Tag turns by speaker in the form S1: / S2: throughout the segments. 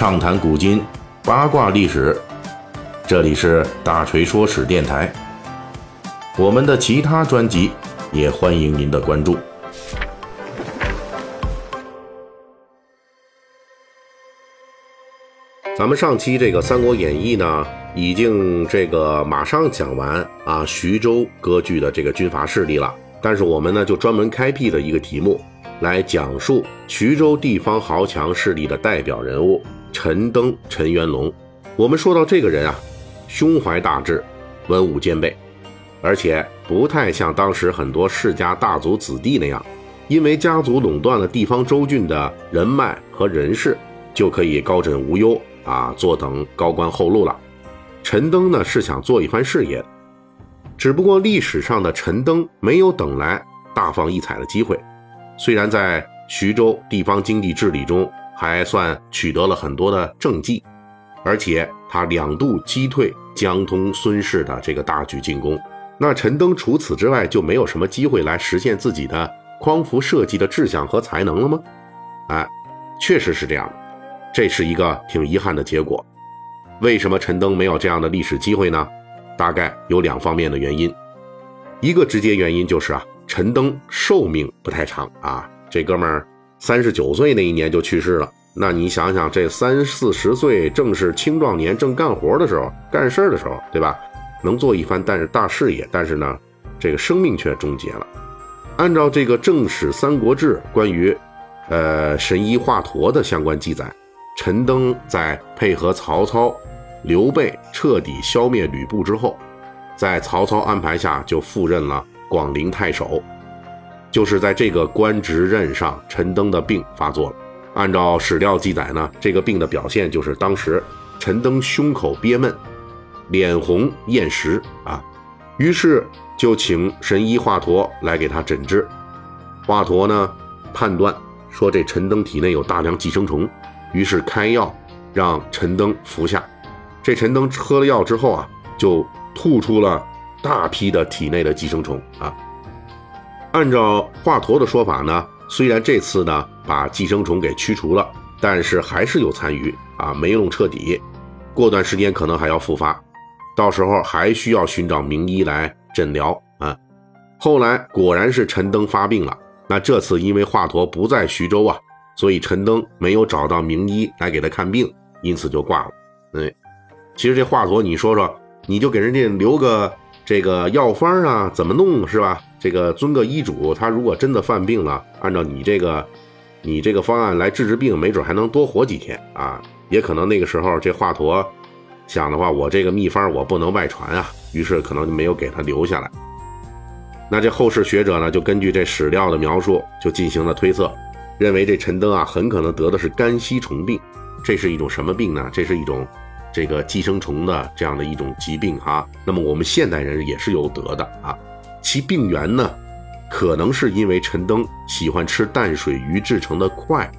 S1: 畅谈古今，八卦历史。这里是大锤说史电台。我们的其他专辑也欢迎您的关注。咱们上期这个《三国演义》呢，已经这个马上讲完啊，徐州割据的这个军阀势力了。但是我们呢，就专门开辟了一个题目，来讲述徐州地方豪强势力的代表人物陈登、陈元龙。我们说到这个人啊，胸怀大志，文武兼备，而且不太像当时很多世家大族子弟那样，因为家族垄断了地方州郡的人脉和人事，就可以高枕无忧啊，坐等高官厚禄了。陈登呢，是想做一番事业。只不过历史上的陈登没有等来大放异彩的机会，虽然在徐州地方经济治理中还算取得了很多的政绩，而且他两度击退江通孙氏的这个大举进攻，那陈登除此之外就没有什么机会来实现自己的匡扶社稷的志向和才能了吗？哎，确实是这样，这是一个挺遗憾的结果。为什么陈登没有这样的历史机会呢？大概有两方面的原因，一个直接原因就是啊，陈登寿命不太长啊，这哥们儿三十九岁那一年就去世了。那你想想，这三四十岁正是青壮年，正干活的时候，干事儿的时候，对吧？能做一番但是大事业，但是呢，这个生命却终结了。按照这个《正史三国志》关于，呃，神医华佗的相关记载，陈登在配合曹操。刘备彻底消灭吕布之后，在曹操安排下就赴任了广陵太守。就是在这个官职任上，陈登的病发作了。按照史料记载呢，这个病的表现就是当时陈登胸口憋闷，脸红厌食啊，于是就请神医华佗来给他诊治。华佗呢判断说这陈登体内有大量寄生虫，于是开药让陈登服下。这陈登喝了药之后啊，就吐出了大批的体内的寄生虫啊。按照华佗的说法呢，虽然这次呢把寄生虫给驱除了，但是还是有残余啊，没弄彻底，过段时间可能还要复发，到时候还需要寻找名医来诊疗啊。后来果然是陈登发病了，那这次因为华佗不在徐州啊，所以陈登没有找到名医来给他看病，因此就挂了。嗯。其实这华佗，你说说，你就给人家留个这个药方啊，怎么弄是吧？这个遵个医嘱，他如果真的犯病了，按照你这个，你这个方案来治治病，没准还能多活几天啊。也可能那个时候这华佗想的话，我这个秘方我不能外传啊，于是可能就没有给他留下来。那这后世学者呢，就根据这史料的描述，就进行了推测，认为这陈登啊，很可能得的是肝吸虫病。这是一种什么病呢？这是一种。这个寄生虫的这样的一种疾病哈，那么我们现代人也是有得的啊。其病源呢，可能是因为陈登喜欢吃淡水鱼制成的块，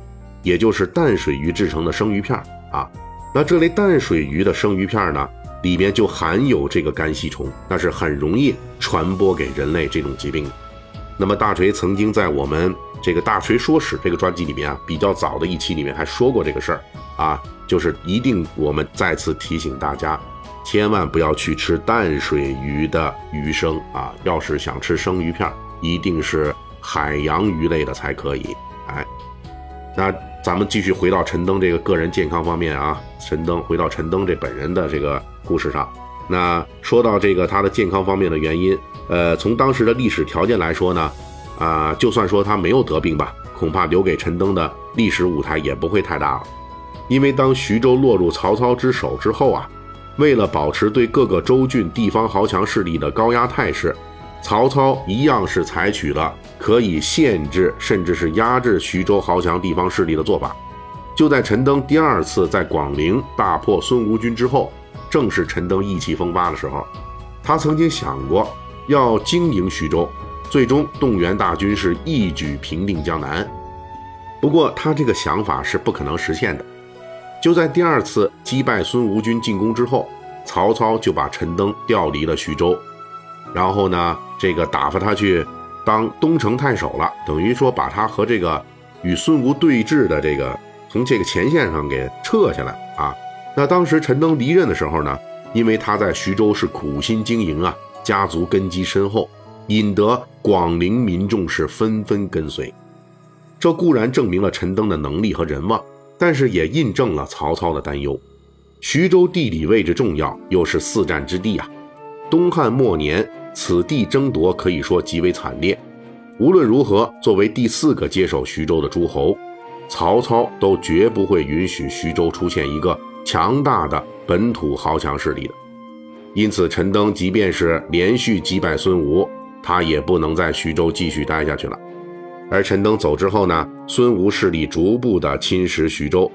S1: 也就是淡水鱼制成的生鱼片啊。那这类淡水鱼的生鱼片呢，里面就含有这个肝吸虫，那是很容易传播给人类这种疾病。那么大锤曾经在我们这个《大锤说史》这个专辑里面啊，比较早的一期里面还说过这个事儿啊。就是一定，我们再次提醒大家，千万不要去吃淡水鱼的鱼生啊！要是想吃生鱼片，一定是海洋鱼类的才可以。哎，那咱们继续回到陈登这个个人健康方面啊，陈登回到陈登这本人的这个故事上。那说到这个他的健康方面的原因，呃，从当时的历史条件来说呢，啊，就算说他没有得病吧，恐怕留给陈登的历史舞台也不会太大了。因为当徐州落入曹操之手之后啊，为了保持对各个州郡地方豪强势力的高压态势，曹操一样是采取了可以限制甚至是压制徐州豪强地方势力的做法。就在陈登第二次在广陵大破孙吴军之后，正是陈登意气风发的时候。他曾经想过要经营徐州，最终动员大军是一举平定江南。不过他这个想法是不可能实现的。就在第二次击败孙吴军进攻之后，曹操就把陈登调离了徐州，然后呢，这个打发他去当东城太守了，等于说把他和这个与孙吴对峙的这个从这个前线上给撤下来啊。那当时陈登离任的时候呢，因为他在徐州是苦心经营啊，家族根基深厚，引得广陵民众是纷纷跟随。这固然证明了陈登的能力和人望，但是也印证了曹操的担忧。徐州地理位置重要，又是四战之地啊。东汉末年，此地争夺可以说极为惨烈。无论如何，作为第四个接手徐州的诸侯，曹操都绝不会允许徐州出现一个强大的本土豪强势力的。因此，陈登即便是连续击败孙吴，他也不能在徐州继续待下去了。而陈登走之后呢，孙吴势力逐步的侵蚀徐州。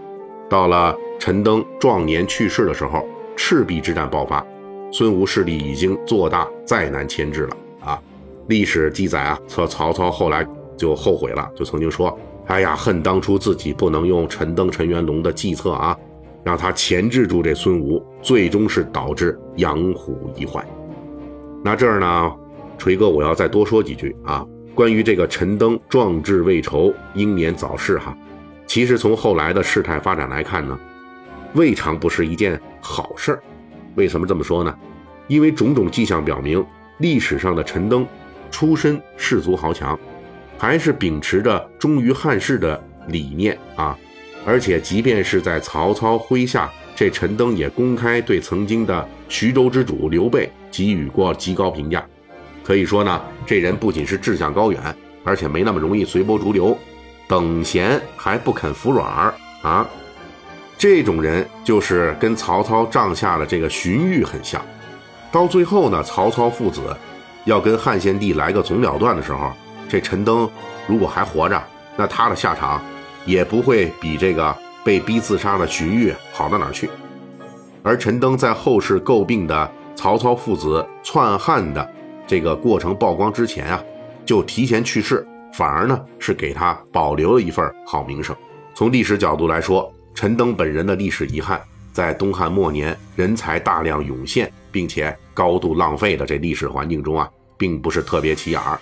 S1: 到了陈登壮年去世的时候，赤壁之战爆发，孙吴势力已经做大，再难牵制了啊。历史记载啊，说曹操后来就后悔了，就曾经说：“哎呀，恨当初自己不能用陈登、陈元龙的计策啊，让他钳制住这孙吴，最终是导致养虎遗患。”那这儿呢，锤哥我要再多说几句啊，关于这个陈登壮志未酬、英年早逝哈，其实从后来的事态发展来看呢，未尝不是一件好事儿。为什么这么说呢？因为种种迹象表明，历史上的陈登。出身士族豪强，还是秉持着忠于汉室的理念啊！而且，即便是在曹操麾下，这陈登也公开对曾经的徐州之主刘备给予过极高评价。可以说呢，这人不仅是志向高远，而且没那么容易随波逐流，等闲还不肯服软儿啊！这种人就是跟曹操帐下的这个荀彧很像。到最后呢，曹操父子。要跟汉献帝来个总了断的时候，这陈登如果还活着，那他的下场也不会比这个被逼自杀的荀彧好到哪去。而陈登在后世诟病的曹操父子篡汉的这个过程曝光之前啊，就提前去世，反而呢是给他保留了一份好名声。从历史角度来说，陈登本人的历史遗憾，在东汉末年人才大量涌现并且高度浪费的这历史环境中啊。并不是特别起眼儿，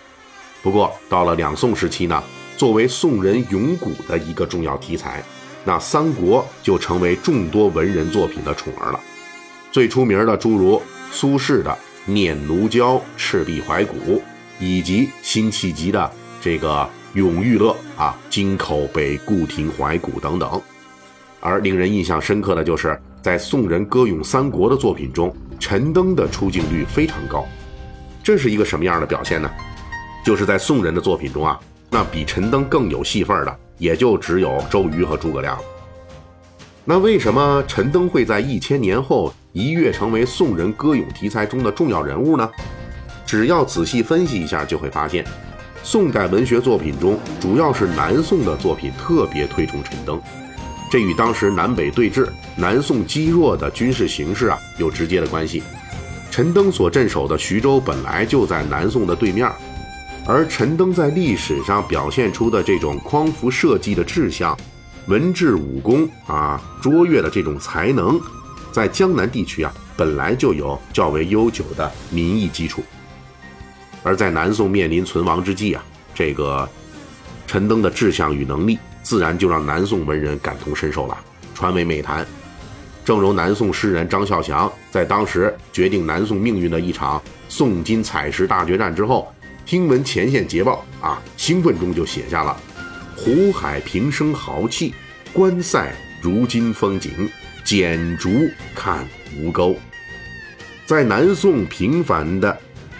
S1: 不过到了两宋时期呢，作为宋人咏古的一个重要题材，那三国就成为众多文人作品的宠儿了。最出名的诸如苏轼的《念奴娇·赤壁怀古》，以及辛弃疾的这个《咏玉乐》啊，《京口北固亭怀古》等等。而令人印象深刻的就是在宋人歌咏三国的作品中，陈登的出镜率非常高。这是一个什么样的表现呢？就是在宋人的作品中啊，那比陈登更有戏份的，也就只有周瑜和诸葛亮。那为什么陈登会在一千年后一跃成为宋人歌咏题材中的重要人物呢？只要仔细分析一下，就会发现，宋代文学作品中，主要是南宋的作品特别推崇陈登，这与当时南北对峙、南宋积弱的军事形势啊有直接的关系。陈登所镇守的徐州本来就在南宋的对面，而陈登在历史上表现出的这种匡扶社稷的志向、文治武功啊卓越的这种才能，在江南地区啊本来就有较为悠久的民意基础，而在南宋面临存亡之际啊，这个陈登的志向与能力，自然就让南宋文人感同身受了，传为美谈。正如南宋诗人张孝祥在当时决定南宋命运的一场宋金采石大决战之后，听闻前线捷报啊，兴奋中就写下了“湖海平生豪气，关塞如今风景，剪竹看吴钩”。在南宋频繁的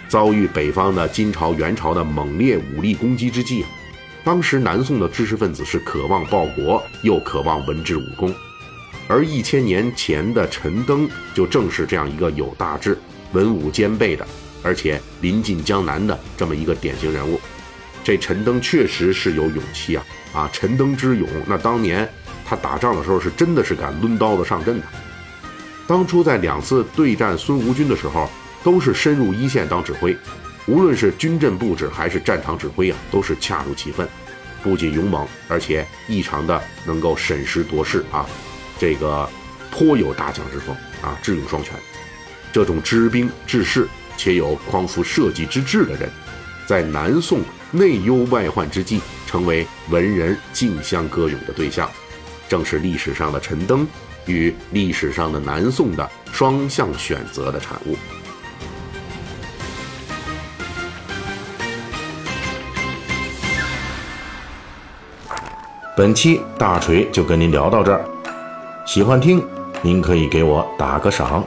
S1: 遭遇北方的金朝、元朝的猛烈武力攻击之际，当时南宋的知识分子是渴望报国，又渴望文治武功。而一千年前的陈登就正是这样一个有大志、文武兼备的，而且临近江南的这么一个典型人物。这陈登确实是有勇气啊！啊，陈登之勇，那当年他打仗的时候是真的是敢抡刀子上阵的。当初在两次对战孙吴军的时候，都是深入一线当指挥，无论是军阵布置还是战场指挥啊，都是恰如其分，不仅勇猛，而且异常的能够审时度势啊。这个颇有大将之风啊，智勇双全。这种知兵治士且有匡扶社稷之志的人，在南宋内忧外患之际，成为文人竞相歌咏的对象。正是历史上的陈登与历史上的南宋的双向选择的产物。本期大锤就跟您聊到这儿，喜欢听您可以给我打个赏。